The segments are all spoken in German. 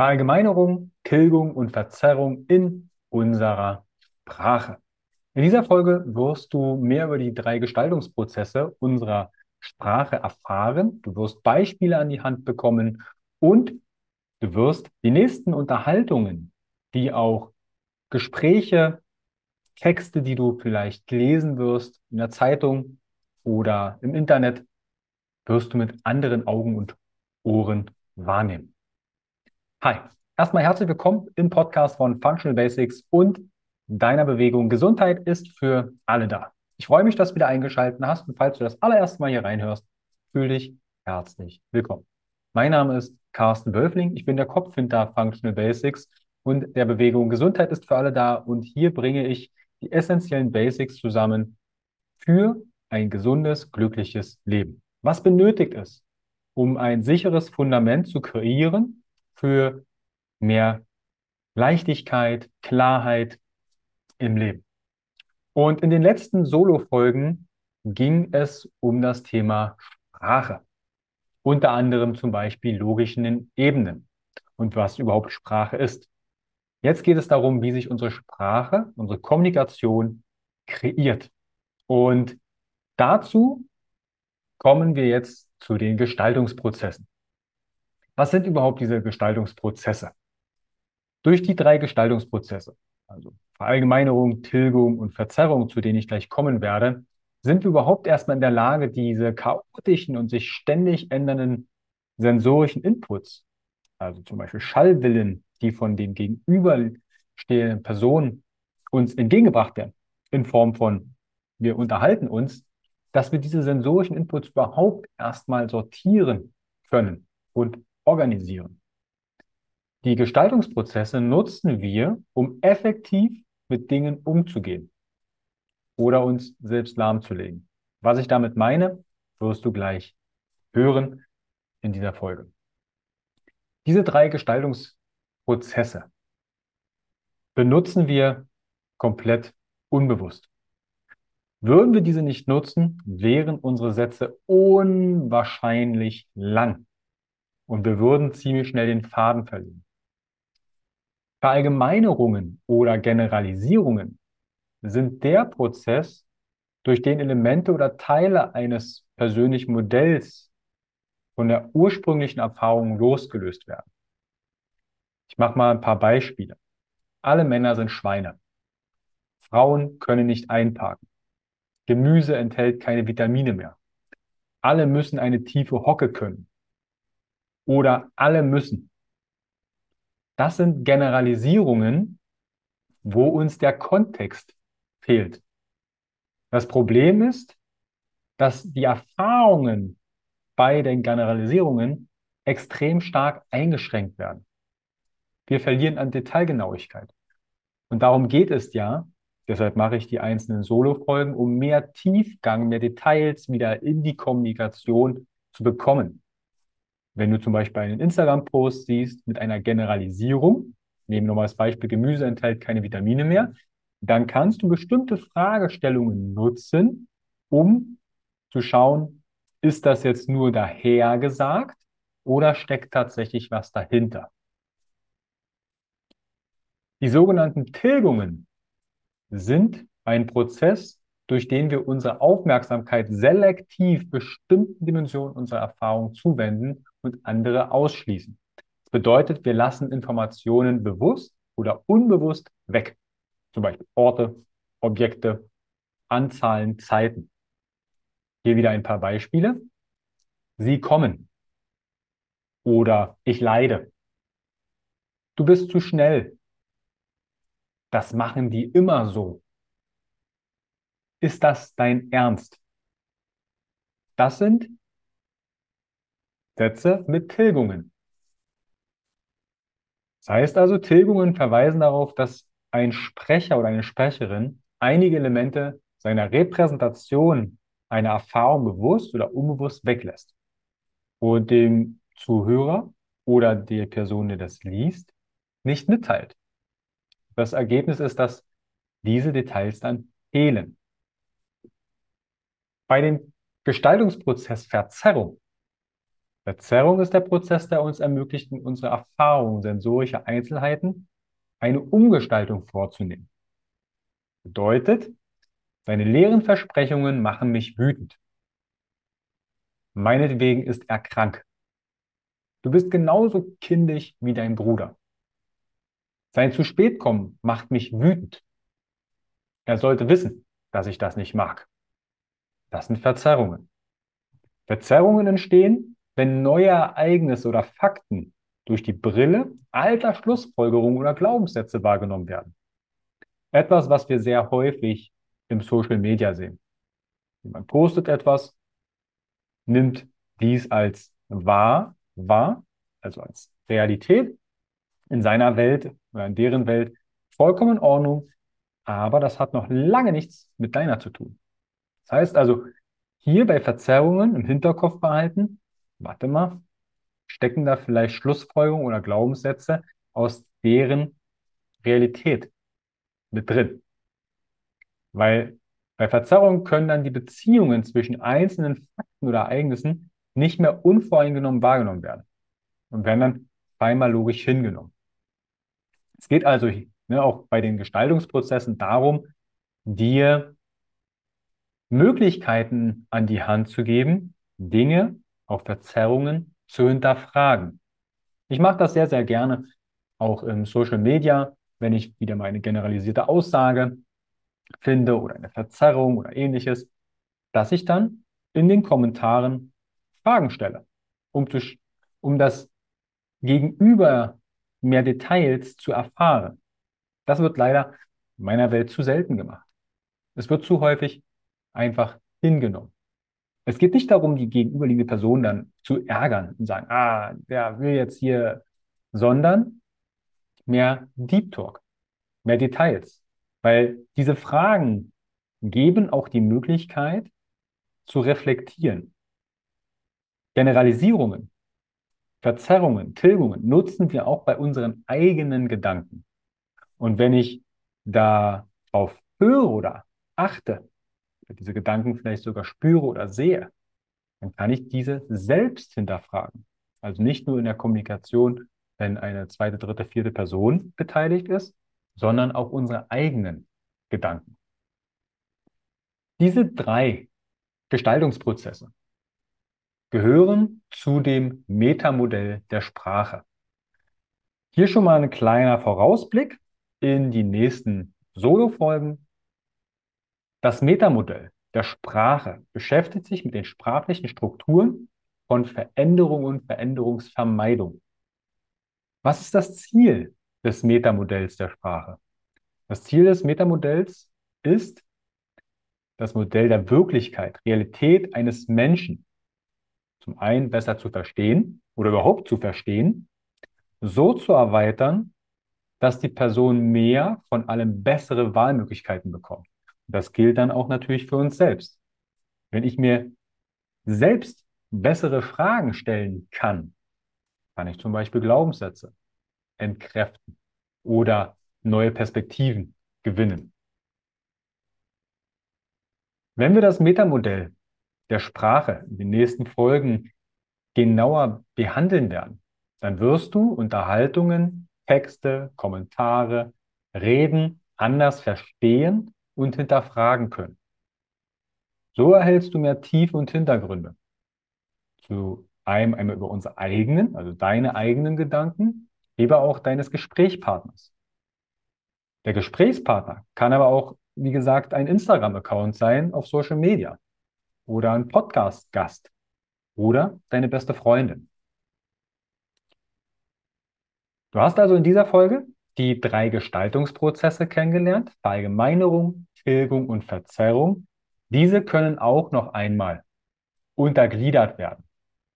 Verallgemeinerung, Tilgung und Verzerrung in unserer Sprache. In dieser Folge wirst du mehr über die drei Gestaltungsprozesse unserer Sprache erfahren. Du wirst Beispiele an die Hand bekommen und du wirst die nächsten Unterhaltungen, wie auch Gespräche, Texte, die du vielleicht lesen wirst in der Zeitung oder im Internet, wirst du mit anderen Augen und Ohren wahrnehmen. Hi, erstmal herzlich willkommen im Podcast von Functional Basics und deiner Bewegung. Gesundheit ist für alle da. Ich freue mich, dass du wieder eingeschaltet hast und falls du das allererste Mal hier reinhörst, fühle dich herzlich willkommen. Mein Name ist Carsten Wölfling. Ich bin der Kopf hinter Functional Basics und der Bewegung Gesundheit ist für alle da und hier bringe ich die essentiellen Basics zusammen für ein gesundes, glückliches Leben. Was benötigt es, um ein sicheres Fundament zu kreieren für mehr Leichtigkeit, Klarheit im Leben. Und in den letzten Solo-Folgen ging es um das Thema Sprache. Unter anderem zum Beispiel logischen Ebenen und was überhaupt Sprache ist. Jetzt geht es darum, wie sich unsere Sprache, unsere Kommunikation kreiert. Und dazu kommen wir jetzt zu den Gestaltungsprozessen. Was sind überhaupt diese Gestaltungsprozesse? Durch die drei Gestaltungsprozesse, also Verallgemeinerung, Tilgung und Verzerrung, zu denen ich gleich kommen werde, sind wir überhaupt erstmal in der Lage, diese chaotischen und sich ständig ändernden sensorischen Inputs, also zum Beispiel Schallwillen, die von den gegenüberstehenden Personen uns entgegengebracht werden, in Form von wir unterhalten uns, dass wir diese sensorischen Inputs überhaupt erstmal sortieren können und organisieren. Die Gestaltungsprozesse nutzen wir, um effektiv mit Dingen umzugehen oder uns selbst lahmzulegen. Was ich damit meine, wirst du gleich hören in dieser Folge. Diese drei Gestaltungsprozesse benutzen wir komplett unbewusst. Würden wir diese nicht nutzen, wären unsere Sätze unwahrscheinlich lang und wir würden ziemlich schnell den Faden verlieren. Verallgemeinerungen oder Generalisierungen sind der Prozess, durch den Elemente oder Teile eines persönlichen Modells von der ursprünglichen Erfahrung losgelöst werden. Ich mache mal ein paar Beispiele. Alle Männer sind Schweine. Frauen können nicht einparken. Gemüse enthält keine Vitamine mehr. Alle müssen eine tiefe Hocke können oder alle müssen. Das sind Generalisierungen, wo uns der Kontext fehlt. Das Problem ist, dass die Erfahrungen bei den Generalisierungen extrem stark eingeschränkt werden. Wir verlieren an Detailgenauigkeit. Und darum geht es ja, deshalb mache ich die einzelnen Solo-Folgen, um mehr Tiefgang, mehr Details wieder in die Kommunikation zu bekommen. Wenn du zum Beispiel einen Instagram-Post siehst mit einer Generalisierung, nehmen wir mal das Beispiel, Gemüse enthält keine Vitamine mehr, dann kannst du bestimmte Fragestellungen nutzen, um zu schauen, ist das jetzt nur dahergesagt oder steckt tatsächlich was dahinter? Die sogenannten Tilgungen sind ein Prozess, durch den wir unsere Aufmerksamkeit selektiv bestimmten Dimensionen unserer Erfahrung zuwenden und andere ausschließen. Das bedeutet, wir lassen Informationen bewusst oder unbewusst weg. Zum Beispiel Orte, Objekte, Anzahlen, Zeiten. Hier wieder ein paar Beispiele. Sie kommen. Oder ich leide. Du bist zu schnell. Das machen die immer so. Ist das dein Ernst? Das sind Sätze mit Tilgungen. Das heißt also, Tilgungen verweisen darauf, dass ein Sprecher oder eine Sprecherin einige Elemente seiner Repräsentation einer Erfahrung bewusst oder unbewusst weglässt und dem Zuhörer oder der Person, die das liest, nicht mitteilt. Das Ergebnis ist, dass diese Details dann fehlen. Bei dem Gestaltungsprozess Verzerrung Verzerrung ist der Prozess, der uns ermöglicht, in unserer Erfahrung sensorische Einzelheiten eine Umgestaltung vorzunehmen. Bedeutet, seine leeren Versprechungen machen mich wütend. Meinetwegen ist er krank. Du bist genauso kindisch wie dein Bruder. Sein zu spät kommen macht mich wütend. Er sollte wissen, dass ich das nicht mag. Das sind Verzerrungen. Verzerrungen entstehen, wenn neue Ereignisse oder Fakten durch die Brille alter Schlussfolgerungen oder Glaubenssätze wahrgenommen werden. Etwas, was wir sehr häufig im Social Media sehen. Man postet etwas, nimmt dies als wahr, wahr, also als Realität in seiner Welt oder in deren Welt vollkommen in Ordnung, aber das hat noch lange nichts mit deiner zu tun. Das heißt also, hier bei Verzerrungen im Hinterkopf behalten, warte mal, stecken da vielleicht Schlussfolgerungen oder Glaubenssätze aus deren Realität mit drin. Weil bei Verzerrungen können dann die Beziehungen zwischen einzelnen Fakten oder Ereignissen nicht mehr unvoreingenommen wahrgenommen werden und werden dann einmal logisch hingenommen. Es geht also ne, auch bei den Gestaltungsprozessen darum, dir Möglichkeiten an die Hand zu geben, Dinge, auch Verzerrungen zu hinterfragen. Ich mache das sehr, sehr gerne, auch im Social Media, wenn ich wieder mal eine generalisierte Aussage finde oder eine Verzerrung oder ähnliches, dass ich dann in den Kommentaren Fragen stelle, um, zu, um das Gegenüber mehr Details zu erfahren. Das wird leider in meiner Welt zu selten gemacht. Es wird zu häufig einfach hingenommen. Es geht nicht darum, die gegenüberliegende Person dann zu ärgern und sagen, ah, der will jetzt hier, sondern mehr Deep Talk, mehr Details. Weil diese Fragen geben auch die Möglichkeit zu reflektieren. Generalisierungen Verzerrungen, Tilgungen nutzen wir auch bei unseren eigenen Gedanken. Und wenn ich darauf höre oder achte, diese Gedanken vielleicht sogar spüre oder sehe, dann kann ich diese selbst hinterfragen. Also nicht nur in der Kommunikation, wenn eine zweite, dritte, vierte Person beteiligt ist, sondern auch unsere eigenen Gedanken. Diese drei Gestaltungsprozesse gehören zu dem Metamodell der Sprache. Hier schon mal ein kleiner Vorausblick in die nächsten Solo-Folgen. Das Metamodell der Sprache beschäftigt sich mit den sprachlichen Strukturen von Veränderung und Veränderungsvermeidung. Was ist das Ziel des Metamodells der Sprache? Das Ziel des Metamodells ist das Modell der Wirklichkeit, Realität eines Menschen zum einen besser zu verstehen oder überhaupt zu verstehen, so zu erweitern, dass die Person mehr von allem bessere Wahlmöglichkeiten bekommt. Das gilt dann auch natürlich für uns selbst. Wenn ich mir selbst bessere Fragen stellen kann, kann ich zum Beispiel Glaubenssätze entkräften oder neue Perspektiven gewinnen. Wenn wir das Metamodell der Sprache in den nächsten Folgen genauer behandeln werden, dann wirst du Unterhaltungen, Texte, Kommentare, Reden anders verstehen und hinterfragen können. So erhältst du mehr Tiefe und Hintergründe. Zu einem einmal über unsere eigenen, also deine eigenen Gedanken, aber auch deines Gesprächspartners. Der Gesprächspartner kann aber auch, wie gesagt, ein Instagram-Account sein auf Social Media oder ein Podcast-Gast oder deine beste Freundin. Du hast also in dieser Folge die drei Gestaltungsprozesse kennengelernt, Verallgemeinerung, Tilgung und Verzerrung. Diese können auch noch einmal untergliedert werden.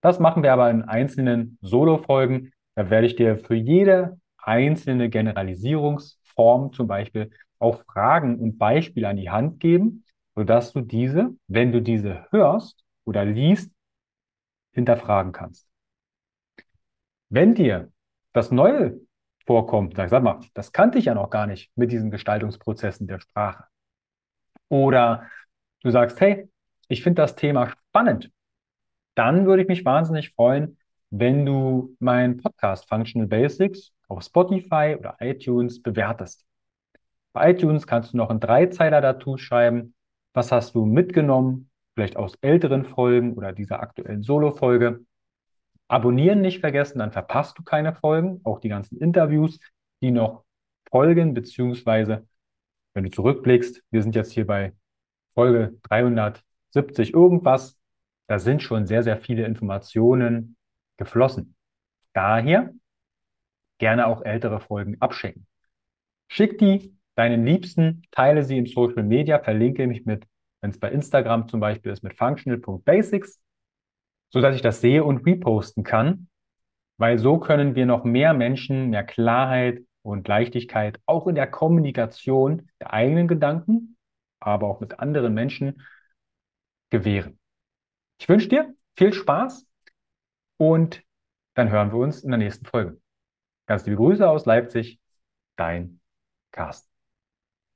Das machen wir aber in einzelnen Solo-Folgen. Da werde ich dir für jede einzelne Generalisierungsform zum Beispiel auch Fragen und Beispiele an die Hand geben, sodass du diese, wenn du diese hörst oder liest, hinterfragen kannst. Wenn dir das Neue vorkommt, sag, sag mal, das kannte ich ja noch gar nicht mit diesen Gestaltungsprozessen der Sprache. Oder du sagst, hey, ich finde das Thema spannend. dann würde ich mich wahnsinnig freuen, wenn du meinen Podcast Functional Basics auf Spotify oder iTunes bewertest. Bei iTunes kannst du noch einen Dreizeiler dazu schreiben. Was hast du mitgenommen? Vielleicht aus älteren Folgen oder dieser aktuellen Solo-Folge. Abonnieren nicht vergessen, dann verpasst du keine Folgen, auch die ganzen Interviews, die noch folgen, beziehungsweise wenn du zurückblickst, wir sind jetzt hier bei Folge 370 irgendwas, da sind schon sehr, sehr viele Informationen geflossen. Daher gerne auch ältere Folgen abschicken. Schick die deinen Liebsten, teile sie im Social Media, verlinke mich mit, wenn es bei Instagram zum Beispiel ist, mit functional.basics, sodass ich das sehe und reposten kann, weil so können wir noch mehr Menschen mehr Klarheit und Leichtigkeit auch in der Kommunikation der eigenen Gedanken, aber auch mit anderen Menschen gewähren. Ich wünsche dir viel Spaß und dann hören wir uns in der nächsten Folge. Ganz liebe Grüße aus Leipzig, dein Carsten.